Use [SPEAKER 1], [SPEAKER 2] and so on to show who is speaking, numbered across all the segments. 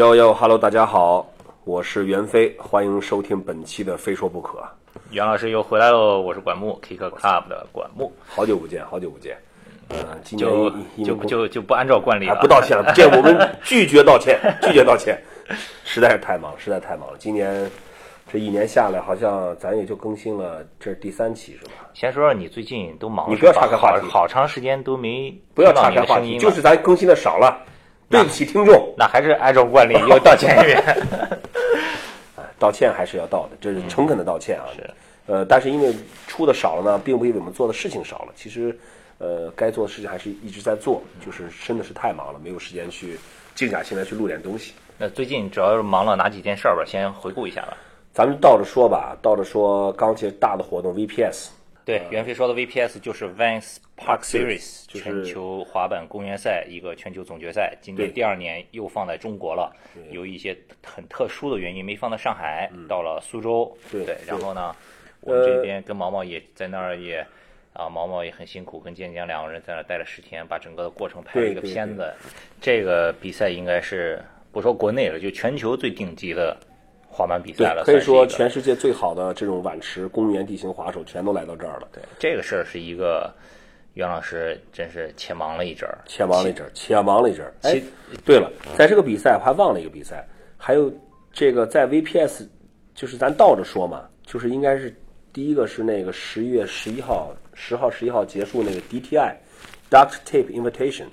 [SPEAKER 1] 哟哟哈喽，大家好，我是袁飞，欢迎收听本期的《非说不可》。
[SPEAKER 2] 袁老师又回来喽，我是管木 Kick Club 的管木，
[SPEAKER 1] 好久不见，好久不见。呃，今年
[SPEAKER 2] 就就就就不按照惯例了，
[SPEAKER 1] 啊不道歉了，这我们拒绝道歉，拒绝道歉，实在是太忙，实在太忙了。今年这一年下来，好像咱也就更新了这是第三期是吧？
[SPEAKER 2] 先说说你最近都忙，
[SPEAKER 1] 你不要岔开话题
[SPEAKER 2] 好好长时间都没
[SPEAKER 1] 不要岔开话题，就是咱更新的少了，对不起听众，
[SPEAKER 2] 那还是按照惯例又道歉一遍。
[SPEAKER 1] 哎 道歉还是要道的，这是诚恳的道歉啊。
[SPEAKER 2] 是，
[SPEAKER 1] 呃，但是因为出的少了呢，并不意味我们做的事情少了。其实，呃，该做的事情还是一直在做，就是真的是太忙了，没有时间去静下心来去录点东西。
[SPEAKER 2] 那最近主要是忙了哪几件事儿吧？先回顾一下吧。
[SPEAKER 1] 咱们倒着说吧，倒着说，刚其实大的活动 VPS，
[SPEAKER 2] 对，袁飞说的 VPS 就是 Vans Park
[SPEAKER 1] 是
[SPEAKER 2] 全球滑板公园赛一个全球总决赛，今年第二年又放在中国了，有一些很特殊的原因没放到上海，到了苏州。
[SPEAKER 1] 对对
[SPEAKER 2] 然后呢，我们这边跟毛毛也在那儿也。啊，毛毛也很辛苦，跟建江两个人在那儿待了十天，把整个的过程拍了一个
[SPEAKER 1] 对对
[SPEAKER 2] 片子。这个比赛应该是不说国内了，就全球最顶级的滑板比赛了，
[SPEAKER 1] 可以说全世界最好的这种碗池公园地形滑手全都来到这儿了。对，
[SPEAKER 2] 这个事儿是一个袁老师真是且忙了一阵儿，
[SPEAKER 1] 且忙了一阵儿，且忙了一阵儿。哎，对了，在这个比赛我还忘了一个比赛，还有这个在 VPS，就是咱倒着说嘛，就是应该是第一个是那个十一月十一号、十号、十一号结束那个 DTI Duct Tape Invitation，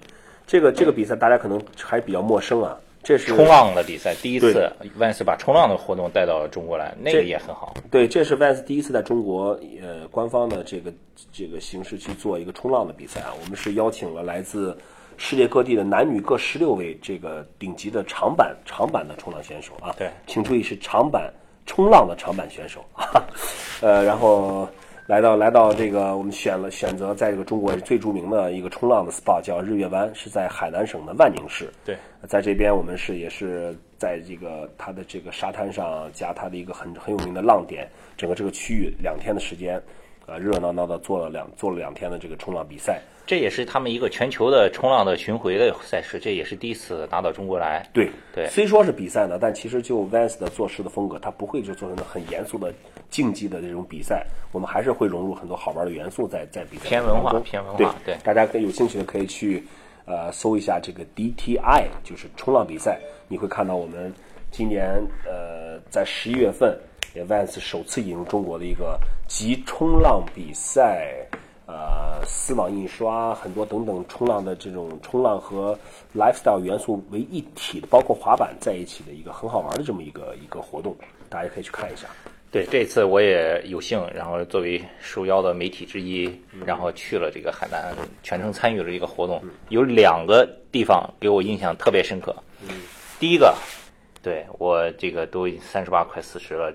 [SPEAKER 1] 这个这个比赛大家可能还比较陌生啊，这是
[SPEAKER 2] 冲浪的比赛，第一
[SPEAKER 1] 对
[SPEAKER 2] 次万斯把冲浪的活动带到中国来，那个也很好。
[SPEAKER 1] 对，这是 Vans 第一次在中国呃官方的这个这个形式去做一个冲浪的比赛啊。我们是邀请了来自世界各地的男女各十六位这个顶级的长板长板的冲浪选手啊。
[SPEAKER 2] 对
[SPEAKER 1] 请注意是长板冲浪的长板选手啊。呃，然后来到来到这个我们选了选择在这个中国最著名的一个冲浪的 SPA 叫日月湾，是在海南省的万宁市。
[SPEAKER 2] 对，
[SPEAKER 1] 在这边我们是也是在这个它的这个沙滩上加它的一个很很有名的浪点，整个这个区域两天的时间，啊，热热闹闹的做了两做了两天的这个冲浪比赛。
[SPEAKER 2] 这也是他们一个全球的冲浪的巡回的赛事，这也是第一次拿到中国来。
[SPEAKER 1] 对
[SPEAKER 2] 对
[SPEAKER 1] 虽说是比赛呢，但其实就 Vans 的做事的风格，他不会就做成很严肃的竞技的这种比赛，我们还是会融入很多好玩的元素在在比赛
[SPEAKER 2] 偏文化文化
[SPEAKER 1] 对
[SPEAKER 2] 对
[SPEAKER 1] 大家可以有兴趣的可以去呃搜一下这个 DTI，就是冲浪比赛，你会看到我们今年呃在十一月份也 Vans 首次引入中国的一个集冲浪比赛。呃，丝网印刷很多等等冲浪的这种冲浪和 lifestyle 元素为一体的，包括滑板在一起的一个很好玩的这么一个一个活动，大家可以去看一下。
[SPEAKER 2] 对，这次我也有幸，然后作为受邀的媒体之一，然后去了这个海南，全程参与了一个活动。有两个地方给我印象特别深刻。第一个，对我这个都三十八快四十了，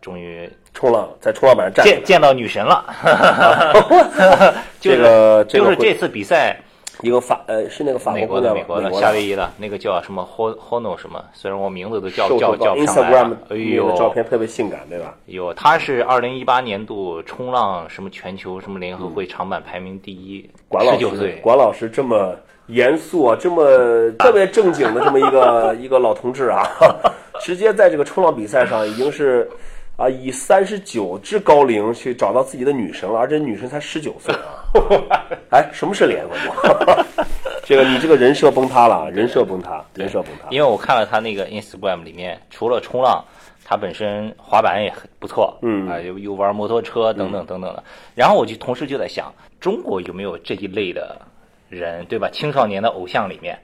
[SPEAKER 2] 终于
[SPEAKER 1] 冲浪在冲浪板上站，
[SPEAKER 2] 见见到女神了。就是
[SPEAKER 1] 这个这个会
[SPEAKER 2] 就是这次比赛，
[SPEAKER 1] 一个法呃是那个法
[SPEAKER 2] 美国的美国的
[SPEAKER 1] 的
[SPEAKER 2] 夏威夷的那个叫什么 Ho Hono 什么，虽然我名字都叫叫叫不上来
[SPEAKER 1] Instagram
[SPEAKER 2] 了。哎
[SPEAKER 1] 那个
[SPEAKER 2] 呦，
[SPEAKER 1] 照片特别性感，对吧？
[SPEAKER 2] 有，他是二零一八年度冲浪什么全球什么联合会长板排名第一，
[SPEAKER 1] 管老师
[SPEAKER 2] 十九岁，
[SPEAKER 1] 管老师这么严肃啊，这么特别正经的这么一个 一个老同志啊，直接在这个冲浪比赛上已经是啊以三十九之高龄去找到自己的女神了，而且女神才十九岁啊！哎，什么是连环过？这个你这个人设崩塌了，啊，人设崩塌，人设崩塌。
[SPEAKER 2] 因为我看了他那个 Instagram 里面，除了冲浪，他本身滑板也很不错，
[SPEAKER 1] 嗯
[SPEAKER 2] 啊，又又玩摩托车等等等等的。然后我就同时就在想，中国有没有这一类的人，对吧？青少年的偶像里面。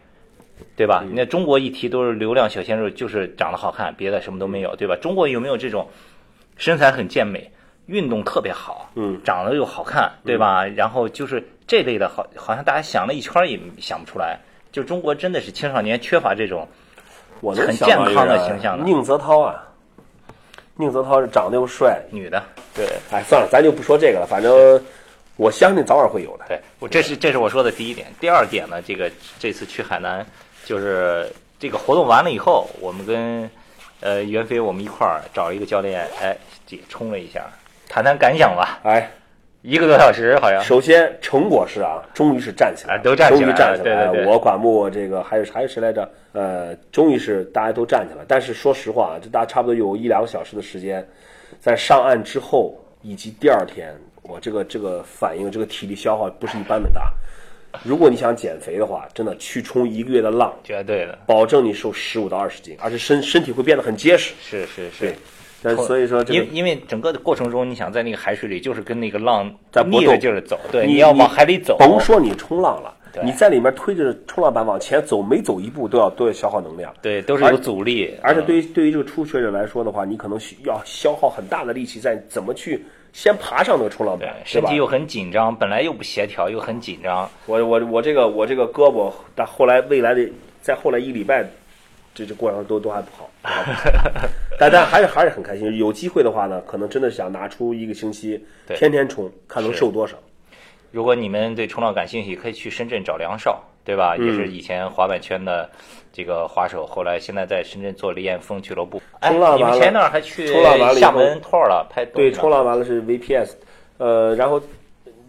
[SPEAKER 2] 对吧？
[SPEAKER 1] 嗯
[SPEAKER 2] 那中国一提都是流量小鲜肉，就是长得好看，别的什么都没有，对吧？中国有没有这种身材很健美，运动特别好，
[SPEAKER 1] 嗯，
[SPEAKER 2] 长得又好看，对吧？然后就是这类的好，好像大家想了一圈也想不出来。就中国真的是青少年缺乏这种，
[SPEAKER 1] 我能
[SPEAKER 2] 很健康的形象的
[SPEAKER 1] 宁泽涛啊，宁泽涛是长得又帅，
[SPEAKER 2] 女的，
[SPEAKER 1] 对，哎，算了，咱就不说这个了，反正我相信早晚会有的。
[SPEAKER 2] 对我这是这是我说的第一点。第二点呢，这个这次去海南，就是这个活动完了以后，我们跟呃袁飞我们一块儿找了一个教练，哎，也冲了一下，谈谈感想吧。
[SPEAKER 1] 哎，
[SPEAKER 2] 一个多小时好像。
[SPEAKER 1] 首先成果是啊，终于是站起来
[SPEAKER 2] 都站起来了
[SPEAKER 1] 终于站起来了。
[SPEAKER 2] 对
[SPEAKER 1] 我管木这个还有还有谁来着？呃，终于是大家都站起来。但是说实话啊，这大家差不多有一两个小时的时间，在上岸之后以及第二天，我这个这个反应，这个体力消耗不是一般的大。如果你想减肥的话，真的去冲一个月的浪，
[SPEAKER 2] 绝对的，
[SPEAKER 1] 保证你瘦十五到二十斤，而且身身体会变得很结实。
[SPEAKER 2] 是是是
[SPEAKER 1] 对。，但所以说这个
[SPEAKER 2] 因因为整个的过程中，你想在那个海水里，就是跟那个浪
[SPEAKER 1] 在波
[SPEAKER 2] 逆着劲儿走，对，
[SPEAKER 1] 你
[SPEAKER 2] 要往海里走，
[SPEAKER 1] 甭说你冲浪了，你在里面推着冲浪板往前走，每走一步都要都要消耗能量。
[SPEAKER 2] 对，都是有阻力，
[SPEAKER 1] 而且
[SPEAKER 2] 嗯
[SPEAKER 1] 对于对于这个初学者来说的话，你可能需要消耗很大的力气，在怎么去先爬上那个冲浪板，
[SPEAKER 2] 身体？又很紧张，本来又不协调，又很紧张，
[SPEAKER 1] 我我我这个我这个胳膊，但后来未来的在后来一礼拜，这这过程都都还不好，但但还是还是很开心。有机会的话呢，可能真的想拿出一个星期，
[SPEAKER 2] 对
[SPEAKER 1] 天天冲，看能瘦多少。
[SPEAKER 2] 如果你们对冲浪感兴趣，可以去深圳找梁少，对吧？
[SPEAKER 1] 嗯
[SPEAKER 2] 也是以前滑板圈的这个滑手，后来现在在深圳做李彦峰俱乐部。哎，
[SPEAKER 1] 冲浪完了
[SPEAKER 2] 你们前段还去厦门 tour 了，拍东
[SPEAKER 1] 对，冲浪完了是 VPS，呃，然后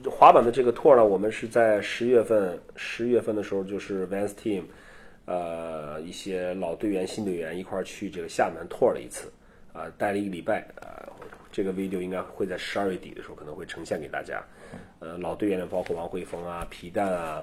[SPEAKER 1] 滑板的这个 tour 呢，我们是在十月份，十月份的时候就是 Vans Team，呃，一些老队员、新队员一块儿去这个厦门 tour 了一次，啊、待了一个礼拜，啊、这个 video 应该会在十二月底的时候可能会呈现给大家，呃，老队员呢包括王慧峰啊、皮蛋啊，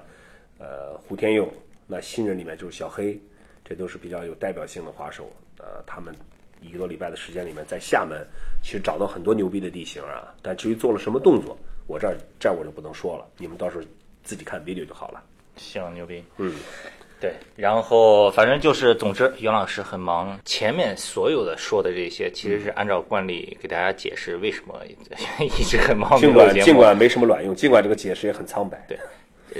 [SPEAKER 1] 呃，胡天佑，那新人里面就是小黑，这都是比较有代表性的滑手，呃，他们一个多礼拜的时间里面，在厦门其实找到很多牛逼的地形啊，但至于做了什么动作，我这儿这儿我就不能说了，你们到时候自己看 video 就好了。
[SPEAKER 2] 行，牛逼。
[SPEAKER 1] 嗯，
[SPEAKER 2] 对，然后反正就是，总之袁老师很忙。前面所有的说的这些，其实是按照惯例给大家解释为什么一直很忙。
[SPEAKER 1] 尽管尽管没什么卵用，尽管这个解释也很苍白。
[SPEAKER 2] 对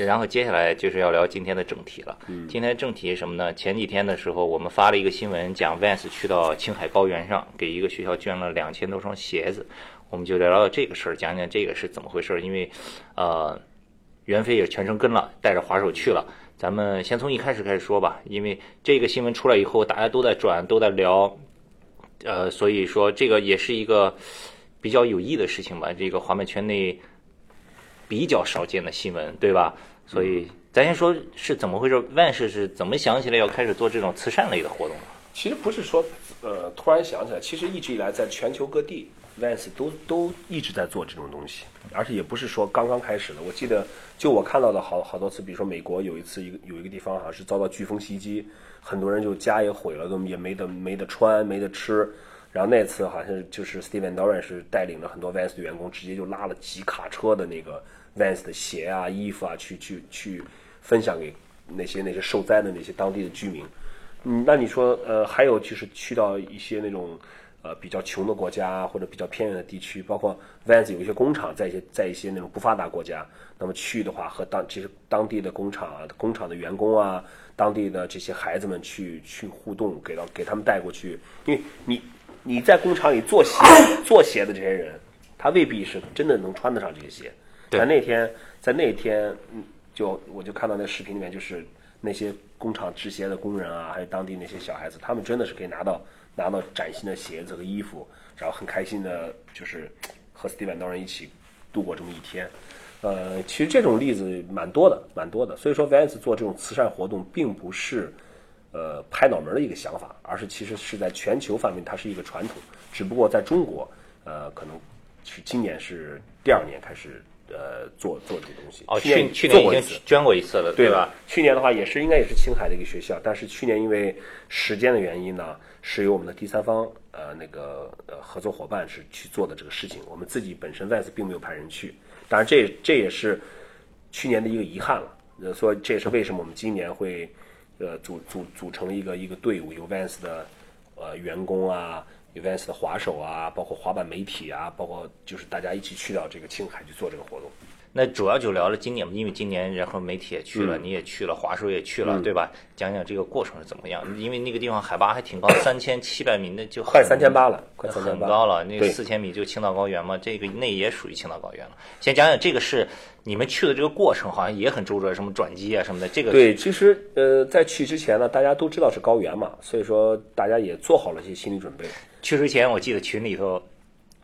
[SPEAKER 2] 然后接下来就是要聊今天的正题了。
[SPEAKER 1] 嗯
[SPEAKER 2] 今天正题是什么呢？前几天的时候，我们发了一个新闻，讲 Vans 去到青海高原上，给一个学校捐了两千多双鞋子。我们就聊聊这个事儿，讲讲这个是怎么回事。因为，呃，袁飞也全程跟了，带着滑手去了。咱们先从一开始开始说吧，因为这个新闻出来以后，大家都在转，都在聊，呃，所以说这个也是一个比较有益的事情吧。这个滑板圈内比较少见的新闻，对吧？所以咱先说是怎么回事，万事是怎么想起来要开始做这种慈善类的活动的？
[SPEAKER 1] 其实不是说呃突然想起来，其实一直以来在全球各地，Vans 都都一直在做这种东西，而且也不是说刚刚开始的。我记得就我看到的好好多次，比如说美国有一次一个有一个地方好像是遭到飓风袭击，很多人就家也毁了，都也没得没得穿没得吃。然后那次好像就是 Steven Doran 是带领了很多 Vans 的员工，直接就拉了几卡车的那个 Vans 的鞋啊、衣服啊，去去去分享给那些那些受灾的那些当地的居民。嗯，那你说，呃，还有就是去到一些那种呃比较穷的国家或者比较偏远的地区，包括 Vans 有一些工厂在一些在一些那种不发达国家，那么去的话和当其实当地的工厂啊、工厂的员工啊、当地的这些孩子们去去互动，给到给他们带过去，因为你你在工厂里做鞋做鞋的这些人，他未必是真的能穿得上这些鞋。
[SPEAKER 2] 对
[SPEAKER 1] 在那天，在那天，嗯，就我就看到那视频里面，就是那些工厂制鞋的工人啊，还有当地那些小孩子，他们真的是可以拿到拿到崭新的鞋子和衣服，然后很开心的，就是和 Steven 当人一起度过这么一天。呃，其实这种例子蛮多的，蛮多的。所以说，Vans 做这种慈善活动，并不是呃拍脑门的一个想法，而是其实是在全球范围它是一个传统，只不过在中国，呃，可能是今年是第二年开始呃做做这个东西。
[SPEAKER 2] 哦，
[SPEAKER 1] 去年
[SPEAKER 2] 去年已经。捐过一次了，
[SPEAKER 1] 对
[SPEAKER 2] 吧？？
[SPEAKER 1] 去年的话也是应该也是青海的一个学校，但是去年因为时间的原因呢，是由我们的第三方呃那个呃合作伙伴是去做的这个事情，我们自己本身 Vans 并没有派人去，当然这这也是去年的一个遗憾了。呃，所以这也是为什么我们今年会呃组组组成了一个一个队伍，由 Vans 的呃员工啊，Uvans 的滑手啊，包括滑板媒体啊，包括就是大家一起去到这个青海去做这个活动。
[SPEAKER 2] 那主要就聊了今年，因为今年然后媒体也去了，
[SPEAKER 1] 嗯
[SPEAKER 2] 你也去了，华叔也去了，对吧？讲讲这个过程是怎么样？因为那个地方海拔还挺高，三千七百米，那就很
[SPEAKER 1] 快三千八了快3800
[SPEAKER 2] 很高了。那
[SPEAKER 1] 对
[SPEAKER 2] 四千米就青岛高原嘛，这个那也属于青岛高原了。先讲讲这个是你们去的这个过程，好像也很周折，什么转机啊什么的。这个
[SPEAKER 1] 对，其实呃，在去之前呢，大家都知道是高原嘛，所以说大家也做好了一些心理准备。
[SPEAKER 2] 去之前，我记得群里头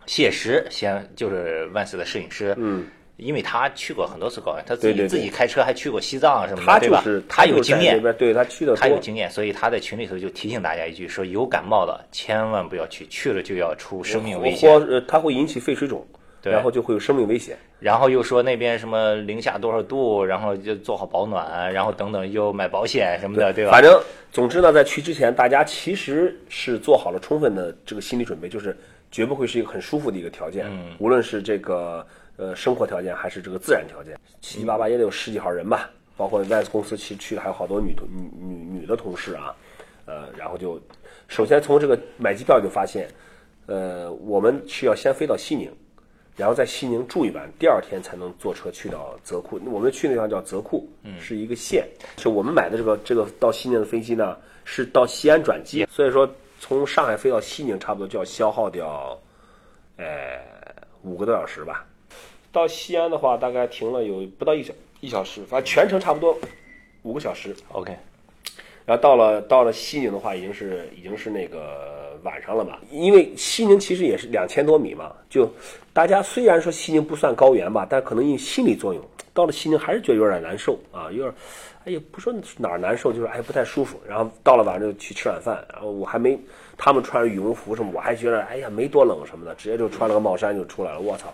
[SPEAKER 2] 谢石先就是万斯的摄影师，
[SPEAKER 1] 嗯，
[SPEAKER 2] 因为他去过很多次高原，他自己自己开车还去过西藏什么的，
[SPEAKER 1] 他
[SPEAKER 2] 对吧？
[SPEAKER 1] 就是
[SPEAKER 2] 他有经验
[SPEAKER 1] 对他去的。
[SPEAKER 2] 他有经验，所以他在群里头就提醒大家一句：说有感冒的千万不要去，去了就要出生命危险。
[SPEAKER 1] 呃，它会引起肺水肿，然后就会有生命危险。
[SPEAKER 2] 然后又说那边什么零下多少度，然后就做好保暖，然后等等又买保险什么的，对吧？
[SPEAKER 1] 反正总之呢，在去之前，大家其实是做好了充分的这个心理准备，就是绝不会是一个很舒服的一个条件，
[SPEAKER 2] 嗯
[SPEAKER 1] 无论是这个呃生活条件还是这个自然条件，七七八八也得有十几号人吧，包括 Vans 公司其实去的还有好多女同女女女的同事啊，呃，然后就首先从这个买机票就发现，呃，我们是要先飞到西宁。然后在西宁住一晚，第二天才能坐车去到泽库。我们去那地方叫泽库，是一个县。就我们买的这个这个到西宁的飞机呢，是到西安转机，所以说从上海飞到西宁，差不多就要消耗掉，呃，五个多小时吧。到西安的话，大概停了有不到一小一小时，反正全程差不多五个小时。
[SPEAKER 2] OK，
[SPEAKER 1] 然后到了到了西宁的话，已经是已经是那个晚上了吧。因为西宁其实也是两千多米嘛，就大家虽然说西宁不算高原吧，但可能因为心理作用，到了西宁还是觉得有点难受啊，有点，哎呀，不说哪儿难受，就是哎不太舒服。然后到了晚上就去吃晚饭，然后我还没他们穿着羽绒服什么，我还觉得哎呀没多冷什么的，直接就穿了个帽衫就出来了。我操，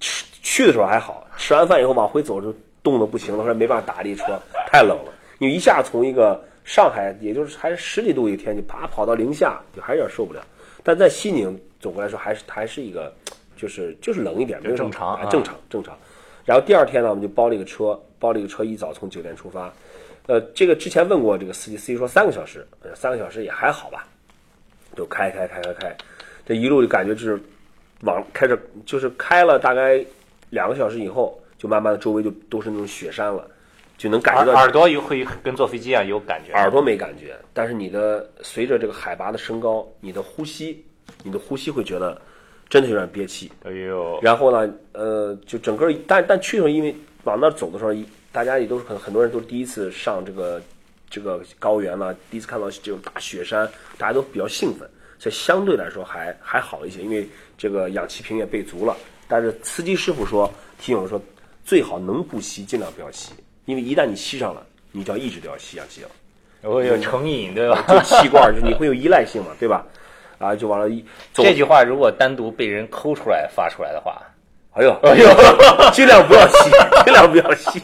[SPEAKER 1] 吃去的时候还好，吃完饭以后往回走就冻得不行了，后来没办法打了一车，太冷了。因为一下从一个上海，也就是还是十几度一天就，啪跑到零下，就还是有点受不了。但在西宁，总的来说还是还是一个，就是就是冷一点，没有什么
[SPEAKER 2] 正常啊
[SPEAKER 1] 哎正常正常。然后第二天呢，我们就包了一个车，包了一个车，一早从酒店出发。呃，这个之前问过这个司机，司机说三个小时，呃三个小时也还好吧，就开开开开开，这一路就感觉就是往开着，就是开了大概两个小时以后，就慢慢的周围就都是那种雪山了，就能感觉到
[SPEAKER 2] 耳耳朵有会跟坐飞机一样有感觉。
[SPEAKER 1] 耳朵没感觉，但是你的随着这个海拔的升高，你的呼吸，你的呼吸会觉得真的有点憋气。
[SPEAKER 2] 哎呦，
[SPEAKER 1] 然后呢，呃，就整个但但去的时候，因为往那儿走的时候，一大家也都是很很多人都是第一次上这个这个高原了，第一次看到这种大雪山，大家都比较兴奋，所以相对来说还还好一些，因为这个氧气瓶也备足了。但是司机师傅说提醒我说，最好能不吸尽量不要吸，因为一旦你吸上了，你就要一直都要吸氧气了。
[SPEAKER 2] 我有成瘾，对吧？
[SPEAKER 1] 就气罐儿，就你会有依赖性嘛，对吧？啊，就完了，一走，
[SPEAKER 2] 这句话如果单独被人抠出来发出来的话，
[SPEAKER 1] 哎呦，哎呦，尽量不要吸，尽量不要吸，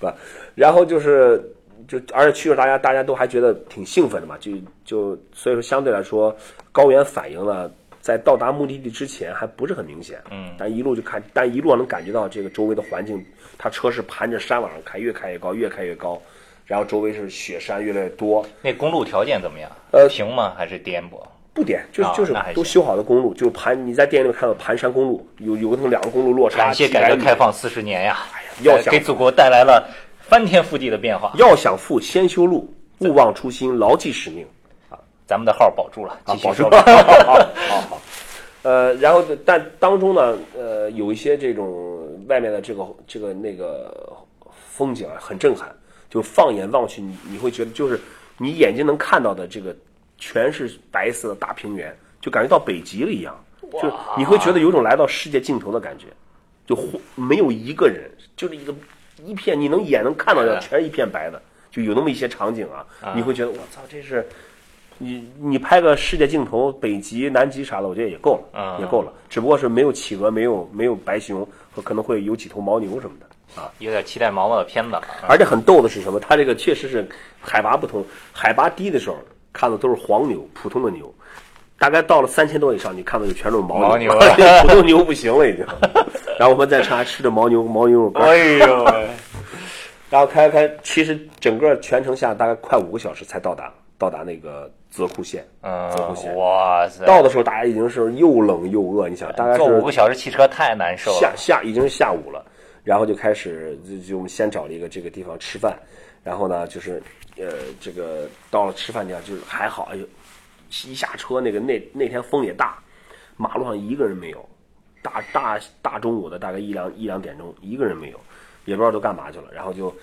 [SPEAKER 1] 不，然后就是，就而且去了，大家大家都还觉得挺兴奋的嘛，就就所以说相对来说，高原反应呢，在到达目的地之前还不是很明显，嗯，但一路就看，但一路能感觉到这个周围的环境，它车是盘着山往上开，越开越高，越开越高，然后周围是雪山越来越多，
[SPEAKER 2] 那公路条件怎么样？
[SPEAKER 1] 呃
[SPEAKER 2] 平吗？还是颠簸？
[SPEAKER 1] 不颠，就就是都修好的公路，就盘你在电影里看到盘山公路，有有那么两个公路落差
[SPEAKER 2] 感谢改革开放四十年呀，
[SPEAKER 1] 要想
[SPEAKER 2] 给祖国带来了翻天覆地的变化。
[SPEAKER 1] 要想富，先修路，勿忘初心，牢记使命。
[SPEAKER 2] 咱们的号保住了，继续
[SPEAKER 1] 保住
[SPEAKER 2] 说吧。
[SPEAKER 1] 好好好好。呃，然后但当中呢，呃，有一些这种外面的这个这个那个风景啊，很震撼。就放眼望去，你你会觉得就是你眼睛能看到的这个全是白色的大平原，就感觉到北极了一样，就你会觉得有种来到世界尽头的感觉，就忽没有一个人，就是一个一片你能眼能看到的全是一片白的，就有那么一些场景啊，你会觉得我操，这是。你你拍个世界镜头，北极、南极啥的，我觉得也够了，
[SPEAKER 2] 啊
[SPEAKER 1] 也够了。只不过是没有企鹅，没有没有白熊，和可能会有几头牦牛什么的啊。
[SPEAKER 2] 有点期待毛毛的片子了。
[SPEAKER 1] 而且很逗的是什么？它这个确实是海拔不同，海拔低的时候看的都是黄牛，普通的牛。大概到了三千多以上，你看到就全都是牦
[SPEAKER 2] 牦牛
[SPEAKER 1] 普通牛不行了已经。然后我们在车还吃着牦牛牦牛肉干，
[SPEAKER 2] 哎呦，
[SPEAKER 1] 然后开开，其实整个全程下大概快五个小时才到达到达那个泽库县。泽库县
[SPEAKER 2] 嗯，哇塞，
[SPEAKER 1] 到的时候大家已经是又冷又饿，你想大概是
[SPEAKER 2] 坐五个小时汽车太难受
[SPEAKER 1] 下
[SPEAKER 2] 了。
[SPEAKER 1] 下已经是下午了，然后就开始就就我们先找了一个这个地方吃饭，然后呢就是呃这个到了吃饭地方就是还好，哎呦一下车那个那那天风也大，马路上一个人没有，大大大中午的大概一两一两点钟一个人没有，也不知道都干嘛去了，然后就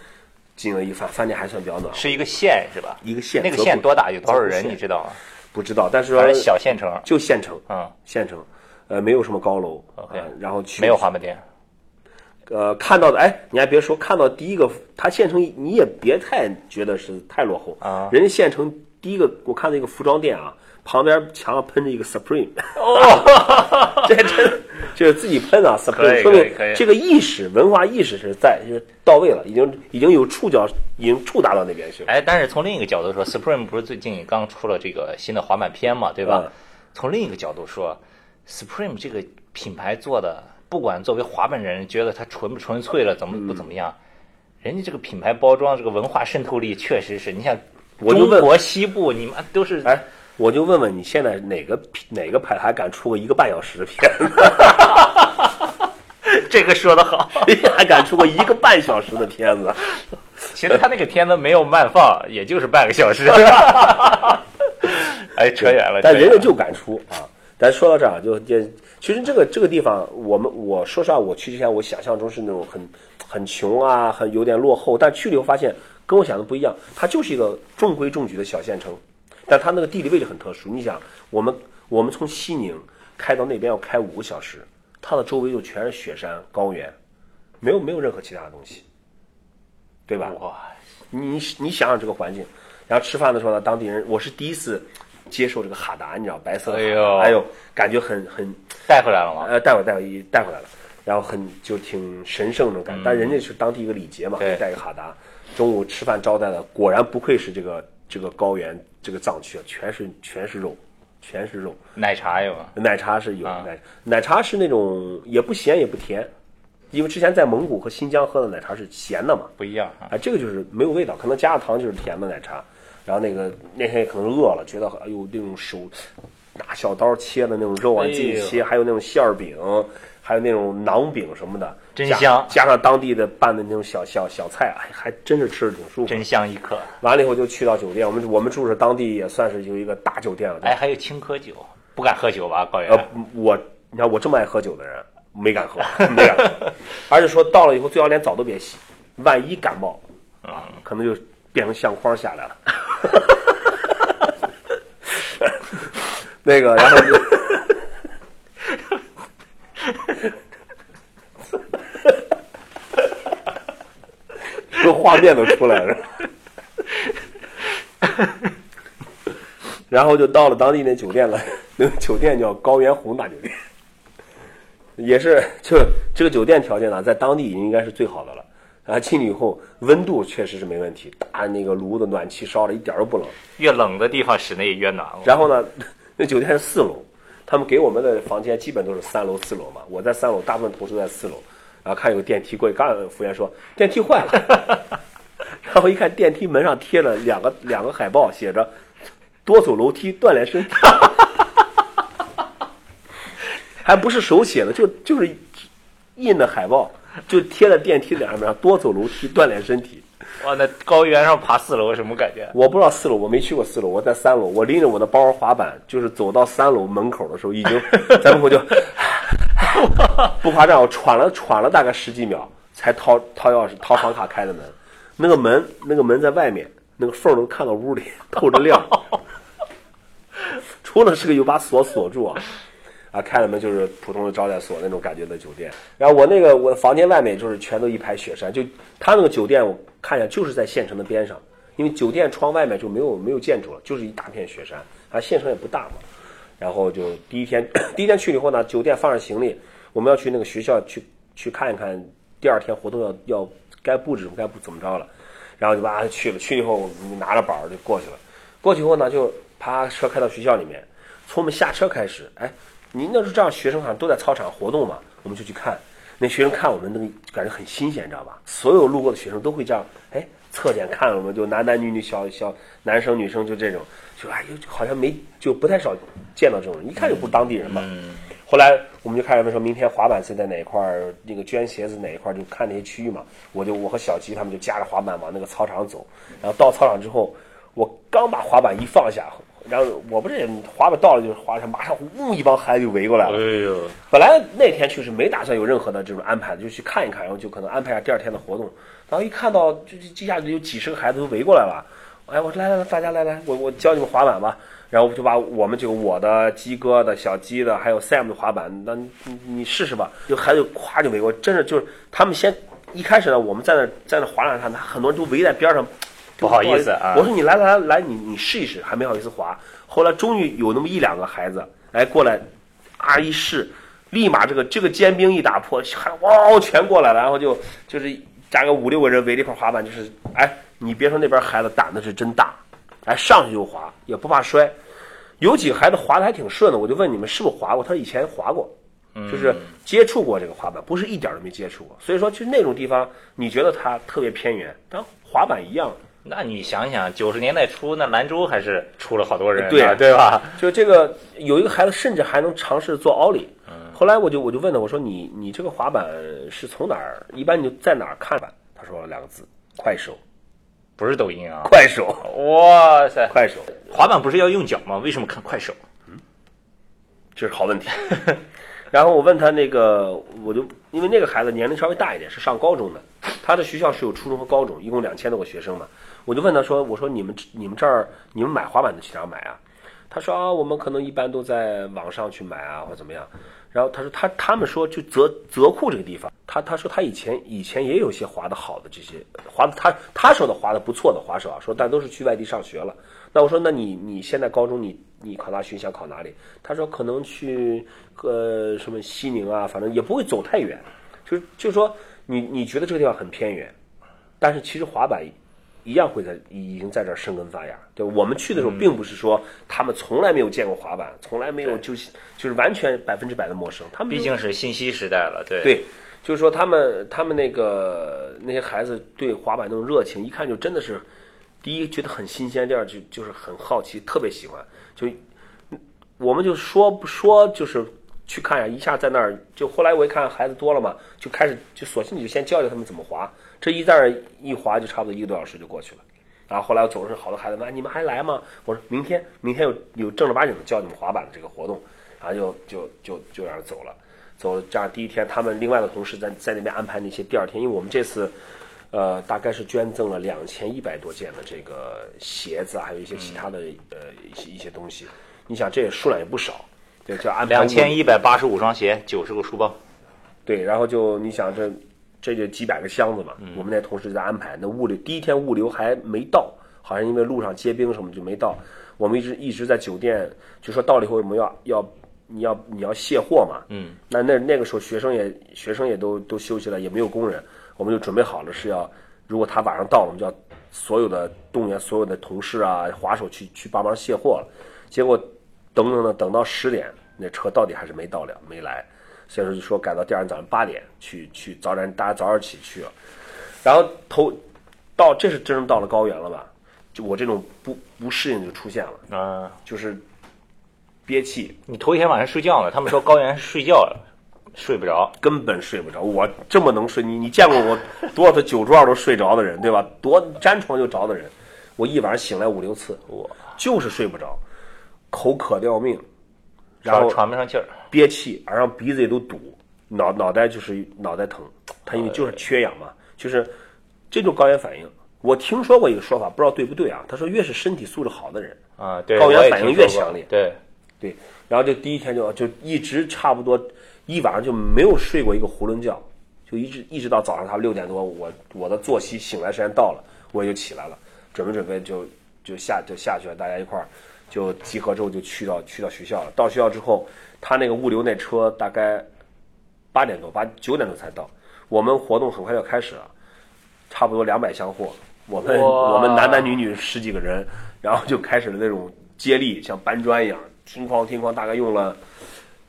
[SPEAKER 1] 进了一饭饭店还算比较暖和，
[SPEAKER 2] 是一个县是吧？
[SPEAKER 1] 一个县
[SPEAKER 2] 那个县多大？有多少人？你知道吗？
[SPEAKER 1] 不不知道，但是说
[SPEAKER 2] 小县城，
[SPEAKER 1] 就县城，
[SPEAKER 2] 嗯，
[SPEAKER 1] 县城，呃，没有什么高楼
[SPEAKER 2] OK
[SPEAKER 1] 呃然后去
[SPEAKER 2] 没有滑板店。
[SPEAKER 1] 呃，看到的，哎，你还别说，看到第一个，它县城你也别太觉得是太落后
[SPEAKER 2] 啊
[SPEAKER 1] 人家县城第一个，我看到一个服装店啊，旁边墙上喷着一个 Supreme，
[SPEAKER 2] 哦，
[SPEAKER 1] 这真就是自己喷啊，Supreme，这个意识、文化意识是在，就是到位了，已经已经有触角，已经触达到那边去了。
[SPEAKER 2] 哎，但是从另一个角度说，Supreme 不是最近刚出了这个新的滑板片嘛，对吧？
[SPEAKER 1] 嗯。
[SPEAKER 2] 从另一个角度说，Supreme 这个品牌做的，不管作为滑板人觉得它纯不纯粹了，怎么不怎么样，人家这个品牌包装，这个文化渗透力确实是，你像
[SPEAKER 1] 我就问
[SPEAKER 2] 中国西部，你们都是
[SPEAKER 1] 哎，我就问问你，现在哪个哪个牌还敢出个一个半小时的片子？
[SPEAKER 2] 这个说的好。
[SPEAKER 1] 还敢出个一个半小时的片子？
[SPEAKER 2] 其实他那个片子没有慢放，也就是半个小时。哎，扯远了。扯远了
[SPEAKER 1] 但人家就敢出啊！咱说到这儿啊，就就其实这个这个地方，我们我说实话，我去之前我想象中是那种很很穷啊，很有点落后，但去了以后发现跟我想的不一样，它就是一个中规中矩的小县城，但它那个地理位置很特殊。你想，我们我们从西宁开到那边要开五个小时，它的周围就全是雪山高原，没有没有任何其他的东西，对吧？
[SPEAKER 2] 哇，
[SPEAKER 1] 你你你想想这个环境，然后吃饭的时候呢，当地人我是第一次接受这个哈达，你知道白色的
[SPEAKER 2] 哎呦
[SPEAKER 1] 哎呦，感觉很很
[SPEAKER 2] 带回来了吗？
[SPEAKER 1] 呃带回带回带回来了，然后很就挺神圣那种感觉，但人家是当地一个礼节嘛，
[SPEAKER 2] 对
[SPEAKER 1] 带个哈达，中午吃饭招待的，果然不愧是这个这个高原这个藏区啊，全是全是肉，全是肉，
[SPEAKER 2] 奶茶有吗？
[SPEAKER 1] 奶茶是有，
[SPEAKER 2] 啊
[SPEAKER 1] 奶奶茶是那种也不咸也不甜，因为之前在蒙古和新疆喝的奶茶是咸的嘛，
[SPEAKER 2] 不一样啊。
[SPEAKER 1] 啊，这个就是没有味道，可能加了糖就是甜的奶茶。然后那个那天可能饿了，觉得哎呦那种手拿小刀切的那种肉啊，自己切，还有那种馅儿饼，还有那种馕饼什么的，加
[SPEAKER 2] 真香
[SPEAKER 1] 加上当地的拌的那种小小小菜，哎，还真是吃着挺舒服。
[SPEAKER 2] 真香一颗。
[SPEAKER 1] 完了以后就去到酒店，我们我们住的当地也算是有一个大酒店了。
[SPEAKER 2] 哎，还有青稞酒，不敢喝酒吧？高原
[SPEAKER 1] 呃，我你看我这么爱喝酒的人，没敢喝，没敢喝，而且说到了以后最好连澡都别洗，万一感冒啊，可能就变成相框下来了。那个，然后就这画面都出来了。然后就到了当地那酒店了，那个酒店叫高原红大酒店，也是就这个酒店条件呢，在当地已经应该是最好的了。啊，进去以后温度确实是没问题，大那个炉子暖气烧的一点儿都不冷。
[SPEAKER 2] 越冷的地方室内越暖和。
[SPEAKER 1] 然后呢，那酒店是四楼，他们给我们的房间基本都是三楼、四楼嘛。我在三楼，大部分同事都在四楼。然后看有个电梯过去，刚有服务员说电梯坏了，然后一看电梯门上贴了两个两个海报，写着“多走楼梯锻炼身体 ”，还不是手写的，就就是印的海报，就贴在电梯两边，多走楼梯锻炼身体。
[SPEAKER 2] 哇，那高原上爬四楼什么感觉？
[SPEAKER 1] 我不知道四楼，我没去过四楼，我在三楼，我拎着我的包滑板，就是走到三楼门口的时候，已经在门口就 不夸张，我喘了喘了大概十几秒，才掏掏钥匙掏房卡开的门。那个门那个门在外面，那个缝能看到屋里，透着亮。除了是个有把锁锁住啊，啊，开了门就是普通的招待所那种感觉的酒店。然后我那个我的房间外面就是全都一排雪山，就他那个酒店我看一下就是在县城的边上，因为酒店窗外面就没有没有建筑了，就是一大片雪山，啊，县城也不大嘛。然后就第一天 第一天去了以后呢，酒店放着行李，我们要去那个学校去去看一看，第二天活动要要该布置该不怎么着了，然后就吧去了，去了以后拿着板儿就过去了，过去以后呢就啪车开到学校里面，从我们下车开始，哎，您那是这样，学生好像都在操场活动嘛，我们就去看，那学生看我们那个感觉很新鲜，你知道吧？所有路过的学生都会这样，哎，侧脸看我们，就男男女女、小小男生女生就这种，就哎就，好像没就不太少见到这种人，一看就不是当地人嘛。后来我们就开始问说，明天滑板是在哪一块儿，那个捐鞋子哪一块儿，就看那些区域嘛。我就我和小吉他们就夹着滑板往那个操场走，然后到操场之后，我刚把滑板一放下，然后我不是滑板到了就是滑上，马上呜一帮孩子就围过来了。
[SPEAKER 2] 呦，
[SPEAKER 1] 本来那天去是没打算有任何的这种安排的，就去看一看，然后就可能安排下第二天的活动。然后一看到，就这一下子有几十个孩子都围过来了。哎，我说来来来，大家来来，我我教你们滑板吧。然后就把我们就我的鸡哥的小鸡的还有 Sam 的滑板，那你你试试吧。就孩子夸就围过，真的就是他们先一开始呢，我们在那在那滑两下，那很多人都围在边上，
[SPEAKER 2] 不好意思啊
[SPEAKER 1] 我说你来来来来，你你试一试，还没好意思滑。后来终于有那么一两个孩子，哎过来，啊一试，立马这个这个坚冰一打破，还哇全过来了，然后就就是加个五六个人围着一块滑板，就是哎，你别说那边孩子胆子是真大，哎上去就滑，也不怕摔。有几个孩子滑的还挺顺的，我就问你们是不是滑过？他说以前滑过，就是接触过这个滑板，不是一点都没接触过。所以说，其实那种地方，你觉得它特别偏远，但滑板一样。
[SPEAKER 2] 那你想想，九十年代初那兰州还是出了好多人，
[SPEAKER 1] 对啊
[SPEAKER 2] 对吧？
[SPEAKER 1] 就这个有一个孩子甚至还能尝试做奥利。后来我就我就问他，我说你你这个滑板是从哪儿？一般你就在哪儿看板？他说两个字：快手，
[SPEAKER 2] 不是抖音啊！
[SPEAKER 1] 快手，
[SPEAKER 2] 哇塞，
[SPEAKER 1] 快手，
[SPEAKER 2] 滑板不是要用脚吗？为什么看快手？
[SPEAKER 1] 嗯这是好问题。然后我问他那个，我就因为那个孩子年龄稍微大一点，是上高中的，他的学校是有初中和高中，一共两千多个学生嘛。我就问他说：“我说你们你们这儿你们买滑板的去哪儿买啊？”他说：“啊，我们可能一般都在网上去买啊，或者怎么样。”然后他说他他们说就泽泽库这个地方，他他说他以前以前也有些滑的好的这些滑的他他说的滑的不错的滑手啊，说但都是去外地上学了。那我说那你你现在高中你你考大学想考哪里？他说可能去呃什么西宁啊，反正也不会走太远，就就说你你觉得这个地方很偏远，但是其实滑板一样会在已经在这儿生根发芽。对，我们去的时候，并不是说他们从来没有见过滑板，从来没有就是就是完全百分之百的陌生。他们
[SPEAKER 2] 毕竟是信息时代了，对
[SPEAKER 1] 对，就是说他们他们那个那些孩子对滑板那种热情，一看就真的是，第一觉得很新鲜，第二就就是很好奇，特别喜欢。就我们就说不说就是去看呀，一下在那儿就后来我一看孩子多了嘛，就开始就索性你就先教教他们怎么滑，这一站一滑就差不多一个多小时就过去了。然后后来我走的时候，好多孩子问你们还来吗？我说明天明天有有正儿八经的教你们滑板的这个活动，然后就就就就让人走了。走了，这样第一天他们另外的同事在在那边安排那些第二天，因为我们这次，呃，大概是捐赠了两千一百多件的这个鞋子，还有一些其他的、呃一些一些东西。你想这也数量也不少，对，就安排
[SPEAKER 2] 两千一百八十五双鞋，九十个书包，
[SPEAKER 1] 对，然后就你想这这就几百个箱子嘛，我们那同事在安排，那物流第一天物流还没到，好像因为路上结冰什么就没到。我们一直一直在酒店，就说到了以后我们要要你要你要卸货嘛，
[SPEAKER 2] 嗯，
[SPEAKER 1] 那那那个时候学生也学生也都都休息了，也没有工人，我们就准备好了是要，如果他晚上到了，我们就要所有的动员所有的同事啊滑手去去帮忙卸货了。结果等等的等到十点，那车到底还是没到了，没来，所以说就说改到第二天早上八点去去早点大家早点起去了，然后头到这是真正到了高原了吧？就我这种不不适应就出现了，
[SPEAKER 2] 啊、
[SPEAKER 1] 就是憋气，
[SPEAKER 2] 你头一天晚上睡觉呢，他们说高原是睡觉睡不着，
[SPEAKER 1] 根本睡不着。我这么能睡，你你见过我多少次酒桌上都睡着的人，对吧？多沾床就着的人，我一晚上醒来五六次，我就是睡不着，口渴的要命，然后
[SPEAKER 2] 喘不上气儿。
[SPEAKER 1] 憋气，然后鼻子也都堵，脑脑袋就是脑袋疼，他因为就是缺氧嘛，就是这种高原反应。我听说过一个说法，不知道对不对啊？他说越是身体素质好的人，
[SPEAKER 2] 啊，对，
[SPEAKER 1] 高原反应越强烈
[SPEAKER 2] 对，
[SPEAKER 1] 对，然后就第一天就就一直差不多一晚上就没有睡过一个囫囵觉，就一直一直到早上他六点多，我我的作息醒来时间到了，我也就起来了，准备准备就就下就下去了，大家一块儿就集合之后就去到去到学校了。到学校之后，他那个物流那车大概八点多八九点多才到，我们活动很快就开始了，差不多两百箱货，我们我们男男女女十几个人，然后就开始了那种接力，像搬砖一样，听哐听哐，大概用了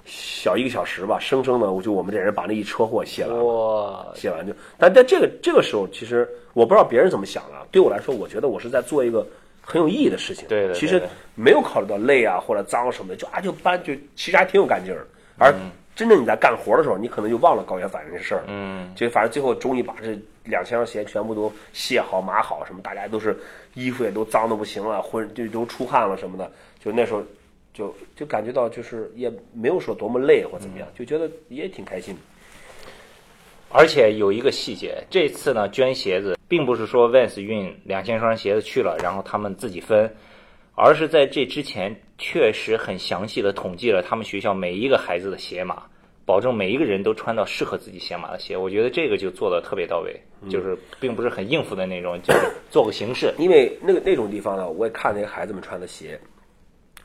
[SPEAKER 1] 小一个小时吧，生生的我就我们这人把那一车货卸完了。
[SPEAKER 2] 哇，
[SPEAKER 1] 写完就，但在这个这个时候，其实我不知道别人怎么想的，对我来说，我觉得我是在做一个很有意义的事情。
[SPEAKER 2] 对的
[SPEAKER 1] 其实没有考虑到累啊或者脏什么的，就啊就搬就其实还挺有干劲儿。而
[SPEAKER 2] 嗯
[SPEAKER 1] 真正你在干活的时候，你可能就忘了高原反应这事儿。
[SPEAKER 2] 嗯，
[SPEAKER 1] 就反正最后终于把这两千双鞋全部都卸好码好，什么大家都是衣服也都脏的不行了，浑就都出汗了什么的。就那时候就就感觉到就是也没有说多么累或怎么样，就觉得也挺开心的。
[SPEAKER 2] 而且有一个细节，这次呢捐鞋子，并不是说 Vans 运两千双鞋子去了，然后他们自己分，而是在这之前确实很详细的统计了他们学校每一个孩子的鞋码，保证每一个人都穿到适合自己鞋码的鞋。我觉得这个就做的特别到位，就是并不是很应付的那种，就是做个形式。
[SPEAKER 1] 因为那个那种地方呢，我也看那些孩子们穿的鞋，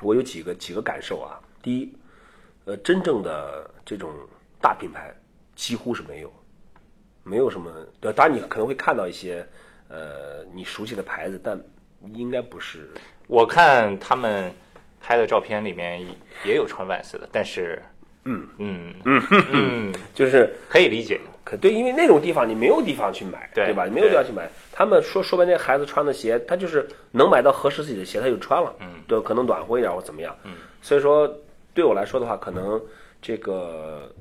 [SPEAKER 1] 我有几个几个感受啊。第一，呃，真正的这种大品牌几乎是没有，没有什么。对，当然你可能会看到一些呃你熟悉的牌子，但应该不是。
[SPEAKER 2] 我看他们拍的照片里面也有穿 Vans 的，但是，嗯嗯嗯嗯，
[SPEAKER 1] 就是
[SPEAKER 2] 可以理解。
[SPEAKER 1] 可对，因为那种地方你没有地方去买，
[SPEAKER 2] 对
[SPEAKER 1] 吧？你没有地方去买。他们说说白，那孩子穿的鞋，他就是能买到合适自己的鞋，他就穿了。嗯，对，可能暖和一点或怎么样。嗯，所以说对我来说的话，可能这个，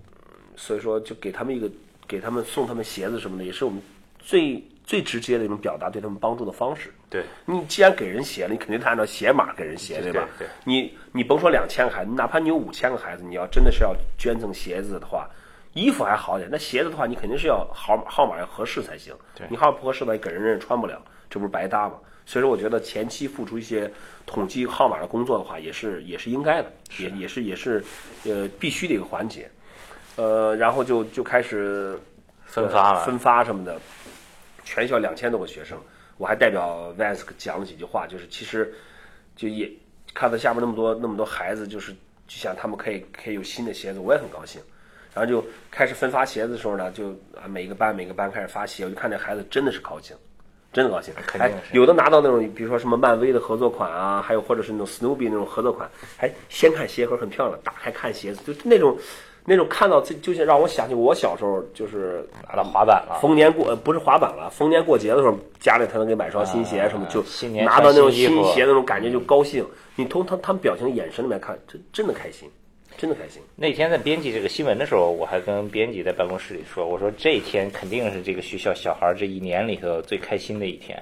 [SPEAKER 1] 所以说就给他们一个，给他们送他们鞋子什么的，也是我们最最直接的一种表达对他们帮助的方式。
[SPEAKER 2] 对，
[SPEAKER 1] 你既然给人鞋了，你肯定得按照鞋码给人鞋，对吧？
[SPEAKER 2] 对，
[SPEAKER 1] 你你甭说两千个孩子，哪怕你有五千个孩子，你要真的是要捐赠鞋子的话。衣服还好点，那鞋子的话，你肯定是要号号码要合适才行。你号码不合适的，你给人人穿不了，这不是白搭吗？所以说，我觉得前期付出一些统计号码的工作的话，也是也是应该的，也也是也是呃必须的一个环节。呃，然后就就开始
[SPEAKER 2] 分发了，
[SPEAKER 1] 分发什么的。全校两千多个学生，我还代表 Vans 讲了几句话，就是其实就也看到下面那么多那么多孩子，就是就想他们可以可以有新的鞋子，我也很高兴。然后就开始分发鞋子的时候呢，就啊每个班每个班开始发鞋，我就看这孩子真的是高兴，真的高兴。
[SPEAKER 2] 肯定是。
[SPEAKER 1] 有的拿到那种，比如说什么漫威的合作款啊，还有或者是那种 Snoopy 那种合作款，还先看鞋盒很漂亮，打开看鞋子，就那种那种看到这，就像让我想起我小时候就是
[SPEAKER 2] 拿到滑板了。
[SPEAKER 1] 逢年过不是滑板了，逢年过节的时候，家里才能给买双新鞋什么，就拿到那种
[SPEAKER 2] 新
[SPEAKER 1] 鞋那种感觉就高兴。你从他他们表情眼神里面看，真真的开心。真的开心。
[SPEAKER 2] 那天在编辑这个新闻的时候，我还跟编辑在办公室里说：“我说这一天肯定是这个学校小孩这一年里头最开心的一天。”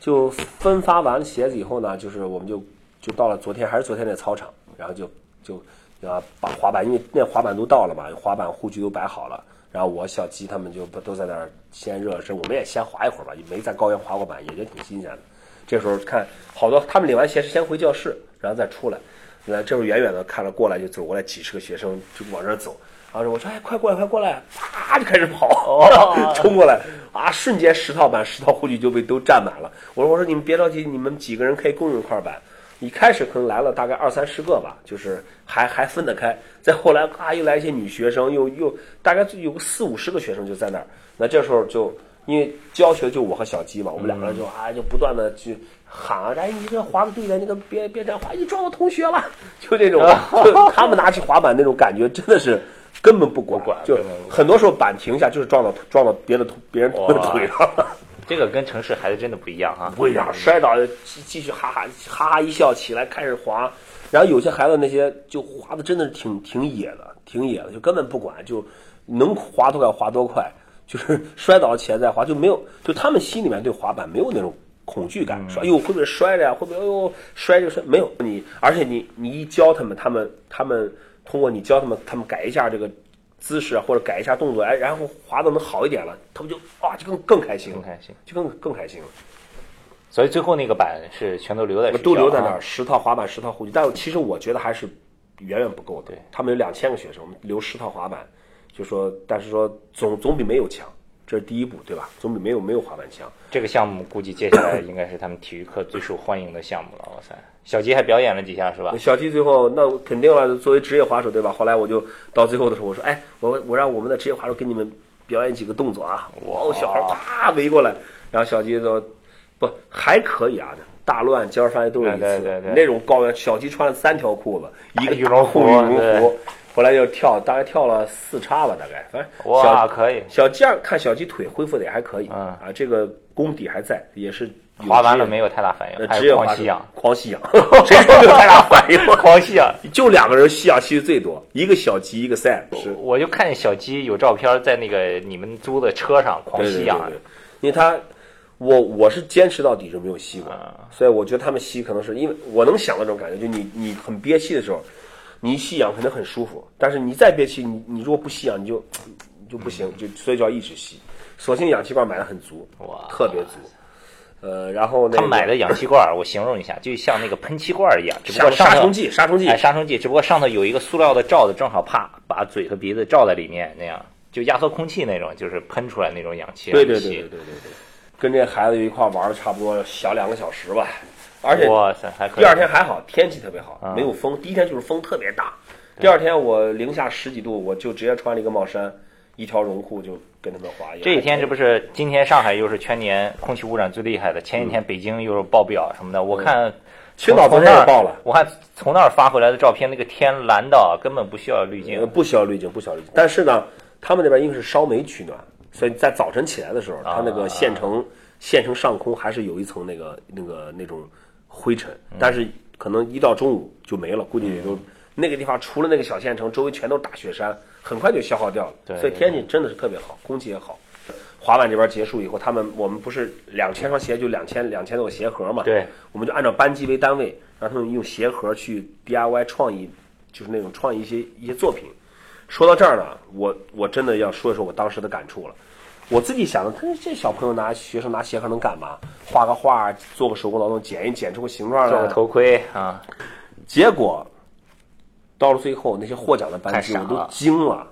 [SPEAKER 1] 就分发完鞋子以后呢，就是我们就就到了昨天，还是昨天那操场，然后就就啊把滑板，因为那滑板都到了嘛，滑板护具都摆好了。然后我小鸡他们就不都在那儿先热身，我们也先滑一会儿吧，没在高原滑过板，也觉得挺新鲜的。这时候看好多他们领完鞋是先回教室，然后再出来。那这会儿远远的看了过来就走过来几十个学生就往这儿走，然后我说哎快过来快过来，啪就开始跑，冲过来啊瞬间十套板十套护具就被都占满了。我说我说你们别着急，你们几个人可以共用一块板。一开始可能来了大概二三十个吧，就是还还分得开。再后来啊又来一些女学生，又又大概有个四五十个学生就在那儿。那这时候就因为教学就我和小鸡嘛，我们两个人就啊就不断的去。喊啊！哎，你这滑的对的，那个别别这样滑，你撞到同学了，就这种，就他们拿起滑板那种感觉，真的是根本不管，就很多时候板停下就是撞到撞到别的同别人同学腿上。
[SPEAKER 2] 这个跟城市孩子真的不一样啊！
[SPEAKER 1] 不一样，摔倒继继续哈哈哈哈一笑起来开始滑，然后有些孩子那些就滑的真的是挺挺野的，挺野的，就根本不管，就能滑多快滑多快，就是摔倒起来再滑，就没有，就他们心里面对滑板没有那种。恐惧感，说哎呦会不会摔着呀？会不会哎呦摔就摔？没有你，而且你你一教他们，他们他们通过你教他们，他们改一下这个姿势或者改一下动作，哎，然后滑的能好一点了，他们就哇就更更开心了，
[SPEAKER 2] 更开心，
[SPEAKER 1] 就更更开心了。
[SPEAKER 2] 所以最后那个板是全都留在
[SPEAKER 1] 都留在那儿，十套滑板，十套护具。但其实我觉得还是远远不够的。
[SPEAKER 2] 对，
[SPEAKER 1] 他们有两千个学生，我们留十套滑板，就说但是说总总比没有强。这是第一步，对吧？总比没有没有滑板强。
[SPEAKER 2] 这个项目估计接下来应该是他们体育课最受欢迎的项目了。哇塞，小吉还表演了几下，是吧？
[SPEAKER 1] 小吉最后那肯定了，作为职业滑手，对吧？后来我就到最后的时候，我说：“哎，我我让我们的职业滑手给你们表演几个动作啊！”哇，小孩啪围过来，然后小吉说：“不还可以啊，大乱尖儿翻都有一
[SPEAKER 2] 次。
[SPEAKER 1] 那种高原，小吉穿了三条裤子，一个
[SPEAKER 2] 羽绒服，
[SPEAKER 1] 羽绒服。”后来就跳，大概跳了四叉吧，大概反正
[SPEAKER 2] 哇可以。
[SPEAKER 1] 小鸡儿看小鸡腿恢复的也还可以，啊，这个功底还在，也是
[SPEAKER 2] 滑完了没有太大反应，
[SPEAKER 1] 只有
[SPEAKER 2] 狂吸氧，
[SPEAKER 1] 狂吸氧，谁说没有太大反应？
[SPEAKER 2] 狂吸氧，
[SPEAKER 1] 就两个人吸氧吸的最多，一个小鸡，一个赛。是，
[SPEAKER 2] 我就看见小鸡有照片在那个你们租的车上狂吸氧，
[SPEAKER 1] 因为他我我是坚持到底就没有吸过，所以我觉得他们吸可能是因为我能想到这种感觉，就你你很憋气的时候。你一吸氧肯定很舒服，但是你再憋气，你你如果不吸氧，你就你就不行，就所以就要一直吸。索性氧气罐买的很足，
[SPEAKER 2] 哇，
[SPEAKER 1] 特别足。呃，然后那个
[SPEAKER 2] 他买的氧气罐，我形容一下，就像那个喷气罐一样，只不过上头
[SPEAKER 1] 杀虫剂，杀虫剂
[SPEAKER 2] 哎，杀虫剂，只不过上头有一个塑料的罩子，正好啪把嘴和鼻子罩在里面，那样就压缩空气那种，就是喷出来那种氧气。
[SPEAKER 1] 对对对对对对对，跟这孩子一块玩了差不多小两个小时吧，而且
[SPEAKER 2] 哇塞，还可以。
[SPEAKER 1] 第二天还好，天气特别好，
[SPEAKER 2] 啊。
[SPEAKER 1] 没有风。第一天就是风特别大，第二天我零下十几度，我就直接穿了一个帽衫，一条绒裤就跟他们滑。
[SPEAKER 2] 这几天这不是今天上海又是全年空气污染最厉害的，前几天北京又是爆表什么的，我看
[SPEAKER 1] 嗯青岛昨天也爆了，
[SPEAKER 2] 我看从那儿发回来的照片，那个天蓝到根本不需要滤镜。
[SPEAKER 1] 呃，不需要滤镜，不需要滤镜。但是呢，他们那边因为是烧煤取暖，所以在早晨起来的时候，它那个县城县城上空还是有一层那个那个那种灰尘，
[SPEAKER 2] 嗯
[SPEAKER 1] 但是可能一到中午就没了，估计也就那个地方除了那个小县城，周围全都是大雪山，很快就消耗掉了。
[SPEAKER 2] 对
[SPEAKER 1] 所以天气真的是特别好，空气也好。滑板这边结束以后，他们我们不是两千双鞋就两千两千多个鞋盒嘛？
[SPEAKER 2] 对，
[SPEAKER 1] 我们就按照班级为单位，让他们用鞋盒去 DIY 创意，就是那种创意一些一些作品。说到这儿呢，我我真的要说一说我当时的感触了。我自己想的，他这小朋友拿学生拿鞋盒能干嘛？画个画，做个手工劳动，剪一剪出个形状来。
[SPEAKER 2] 做个头盔啊，
[SPEAKER 1] 结果到了最后，那些获奖的班级我都惊了。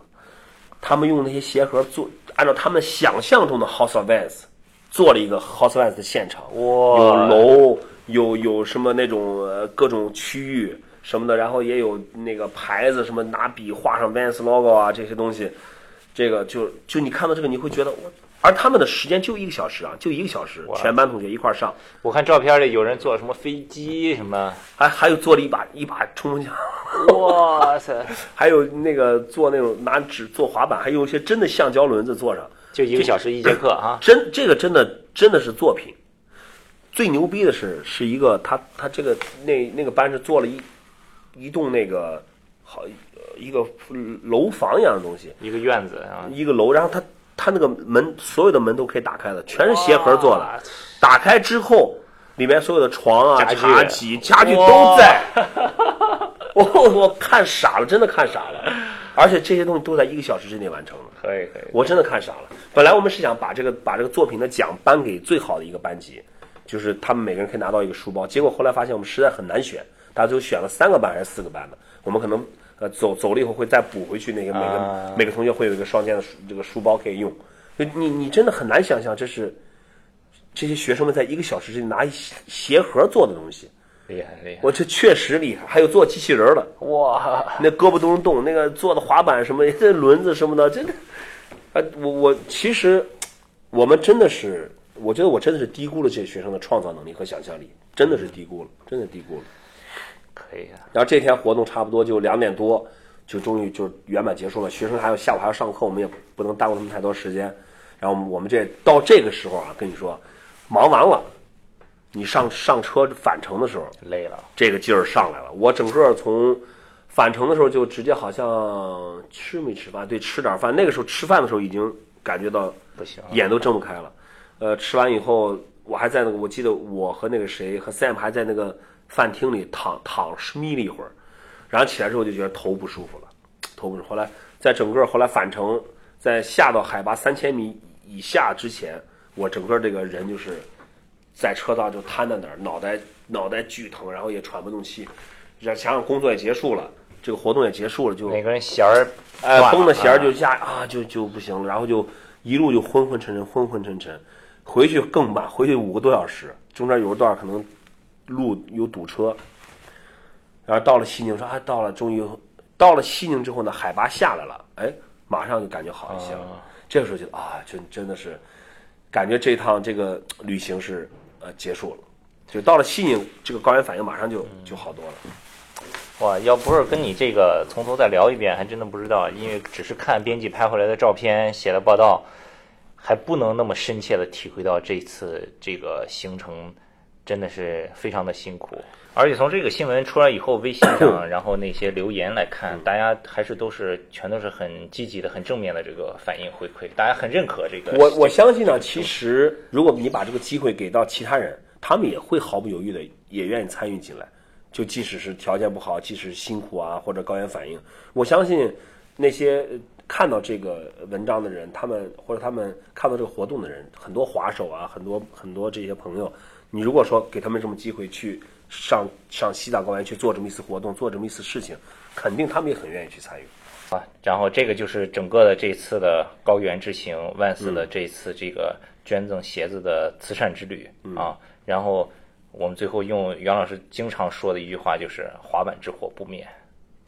[SPEAKER 1] 他们用那些鞋盒做，按照他们想象中的 House of Vans 做了一个 House of Vans 的现场。哇有
[SPEAKER 2] 哇，
[SPEAKER 1] 楼，有有什么那种呃各种区域什么的，然后也有那个牌子，什么拿笔画上 Vans logo 啊这些东西，这个就就你看到这个你会觉得我，而他们的时间就一个小时啊，就一个小时，全班同学一块儿上，
[SPEAKER 2] 我看照片里有人坐什么飞机什么，
[SPEAKER 1] 还还有坐了一把一把冲锋枪，
[SPEAKER 2] 哇塞，
[SPEAKER 1] 还有那个坐那种拿纸做滑板，还有一些真的橡胶轮子坐上，
[SPEAKER 2] 就一个小时一节课啊，
[SPEAKER 1] 真这个真的真的是作品。最牛逼的是，是一个他他这个那那个班是做了一一栋那个好呃一个楼房一样的东西，
[SPEAKER 2] 一个院子啊，
[SPEAKER 1] 一个楼，然后它它那个门所有的门都可以打开的，全是鞋盒做的。打开之后，里面所有的床啊、茶几、家具都在。我我看傻了，真的看傻了，而且这些东西都在一个小时之内完成了。
[SPEAKER 2] 可以可以，
[SPEAKER 1] 我真的看傻了。本来我们是想把这个把这个作品的奖颁给最好的一个班级，就是他们每个人可以拿到一个书包。结果后来发现我们实在很难选，大家最后选了三个班还是四个班的。我们可能呃走走了以后会再补回去，那个每个、
[SPEAKER 2] 啊
[SPEAKER 1] 每个同学会有一个双肩的书这个书包可以用。就你你真的很难想象，这是这些学生们在一个小时之内拿一鞋鞋盒做的东西。
[SPEAKER 2] 厉害厉害，
[SPEAKER 1] 我这确实厉害，还有做机器人儿的。
[SPEAKER 2] 哇，
[SPEAKER 1] 那胳膊都能动，那个做的滑板什么，这轮子什么的，真的，呃，我我其实我们真的是，我觉得我真的是低估了这些学生的创造能力和想象力，真的是低估了，真的低估了。
[SPEAKER 2] 可以啊，
[SPEAKER 1] 然后这天活动差不多就两点多，就终于就圆满结束了。学生还有下午还要上课，我们也不能耽误他们太多时间。然后我们我们这到这个时候啊，跟你说，忙完了，你上上车返程的时候，
[SPEAKER 2] 累了，
[SPEAKER 1] 这个劲儿上来了。我整个从返程的时候就直接好像吃没吃饭，对，吃点饭。那个时候吃饭的时候已经感觉到
[SPEAKER 2] 不行，
[SPEAKER 1] 眼都睁不开了。呃，吃完以后，我还在那个，我记得我和那个谁和 Sam 还在那个饭厅里躺躺眯了一会儿，然后起来之后就觉得头不舒服了，头不舒服。后来在整个后来返程，在下到海拔三千米以下之前，我整个这个人就是在车道就瘫在那儿，脑袋脑袋巨疼，然后也喘不动气。然想想工作也结束了，这个活动也结束了，就
[SPEAKER 2] 每个人弦儿
[SPEAKER 1] 哎，绷的弦儿就下啊，就就不行了，然后就一路就昏昏沉沉，昏昏沉沉。回去更慢，回去五个多小时，中间有一段可能路有堵车。然后到了西宁，说啊，到了，终于到了西宁之后呢，海拔下来了，哎，马上就感觉好一些了。
[SPEAKER 2] 啊
[SPEAKER 1] 这个时候觉得啊，真真的是感觉这趟这个旅行是呃结束了，就到了西宁，这个高原反应马上就就好多了。
[SPEAKER 2] 哇，要不是跟你这个从头再聊一遍，还真的不知道，因为只是看编辑拍回来的照片、写的报道，还不能那么深切的体会到这次这个行程真的是非常的辛苦。而且从这个新闻出来以后，微信上 然后那些留言来看，大家还是都是全都是很积极的、很正面的这个反应回馈，大家很认可这个。
[SPEAKER 1] 我我相信呢，其实如果你把这个机会给到其他人，他们也会毫不犹豫的也愿意参与进来。就即使是条件不好，即使是辛苦啊或者高原反应，我相信那些看到这个文章的人，他们或者他们看到这个活动的人，很多滑手啊，很多很多这些朋友，你如果说给他们这么机会去上上西藏高原去做这么一次活动，做这么一次事情，肯定他们也很愿意去参与。
[SPEAKER 2] 啊，然后这个就是整个的这次的高原之行，万斯的这次这个捐赠鞋子的慈善之旅啊。然后我们最后用袁老师经常说的一句话，就是“滑板之火不灭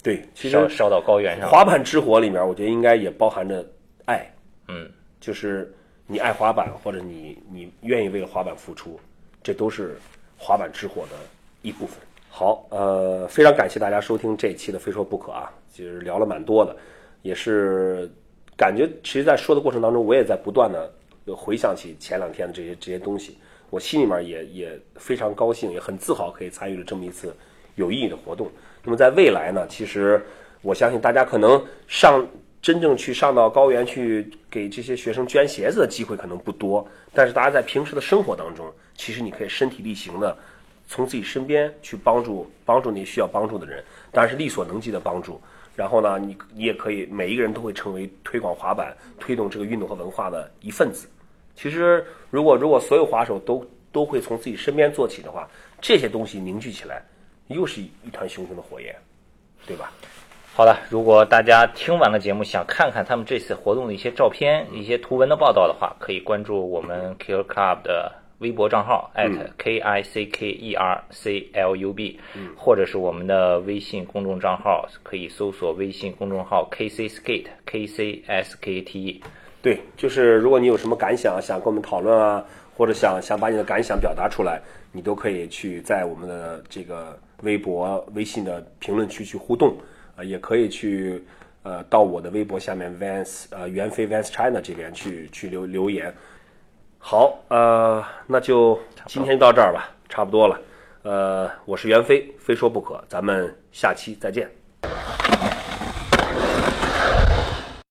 [SPEAKER 1] 对，”，其实
[SPEAKER 2] 烧烧到高原上。
[SPEAKER 1] 滑板之火里面，我觉得应该也包含着爱，
[SPEAKER 2] 嗯，
[SPEAKER 1] 就是你爱滑板，或者你你愿意为了滑板付出，这都是滑板之火的一部分。好，呃，非常感谢大家收听这一期的《非说不可》啊，其实聊了蛮多的，也是感觉，其实，在说的过程当中，我也在不断的回想起前两天的这些这些东西，我心里面也也非常高兴，也很自豪，可以参与了这么一次有意义的活动。那么在未来呢，其实我相信大家可能上真正去上到高原去给这些学生捐鞋子的机会可能不多，但是大家在平时的生活当中，其实你可以身体力行的从自己身边去帮助帮助那些需要帮助的人，当然是力所能及的帮助。然后呢，你你也可以，每一个人都会成为推广滑板、推动这个运动和文化的一份子。其实，如果如果所有滑手都都会从自己身边做起的话，这些东西凝聚起来，又是一一团熊熊的火焰，对吧？
[SPEAKER 2] 好了，如果大家听完了节目，想看看他们这次活动的一些照片、一些图文的报道的话，可以关注我们 Killer Club 的微博账号，@k i c k e r c l u b，或者是我们的微信公众账号，可以搜索微信公众号 KC Skate K C S K T E。
[SPEAKER 1] 对，就是如果你有什么感想，想跟我们讨论啊，或者想想把你的感想表达出来，你都可以去在我们的这个微博、微信的评论区去互动，啊、也可以去呃到我的微博下面 Vans 呃袁飞 Vans China 这边去去留留言。好，呃，那就今天就到这儿吧，差不多了。呃，我是袁飞，非说不可，咱们下期再见。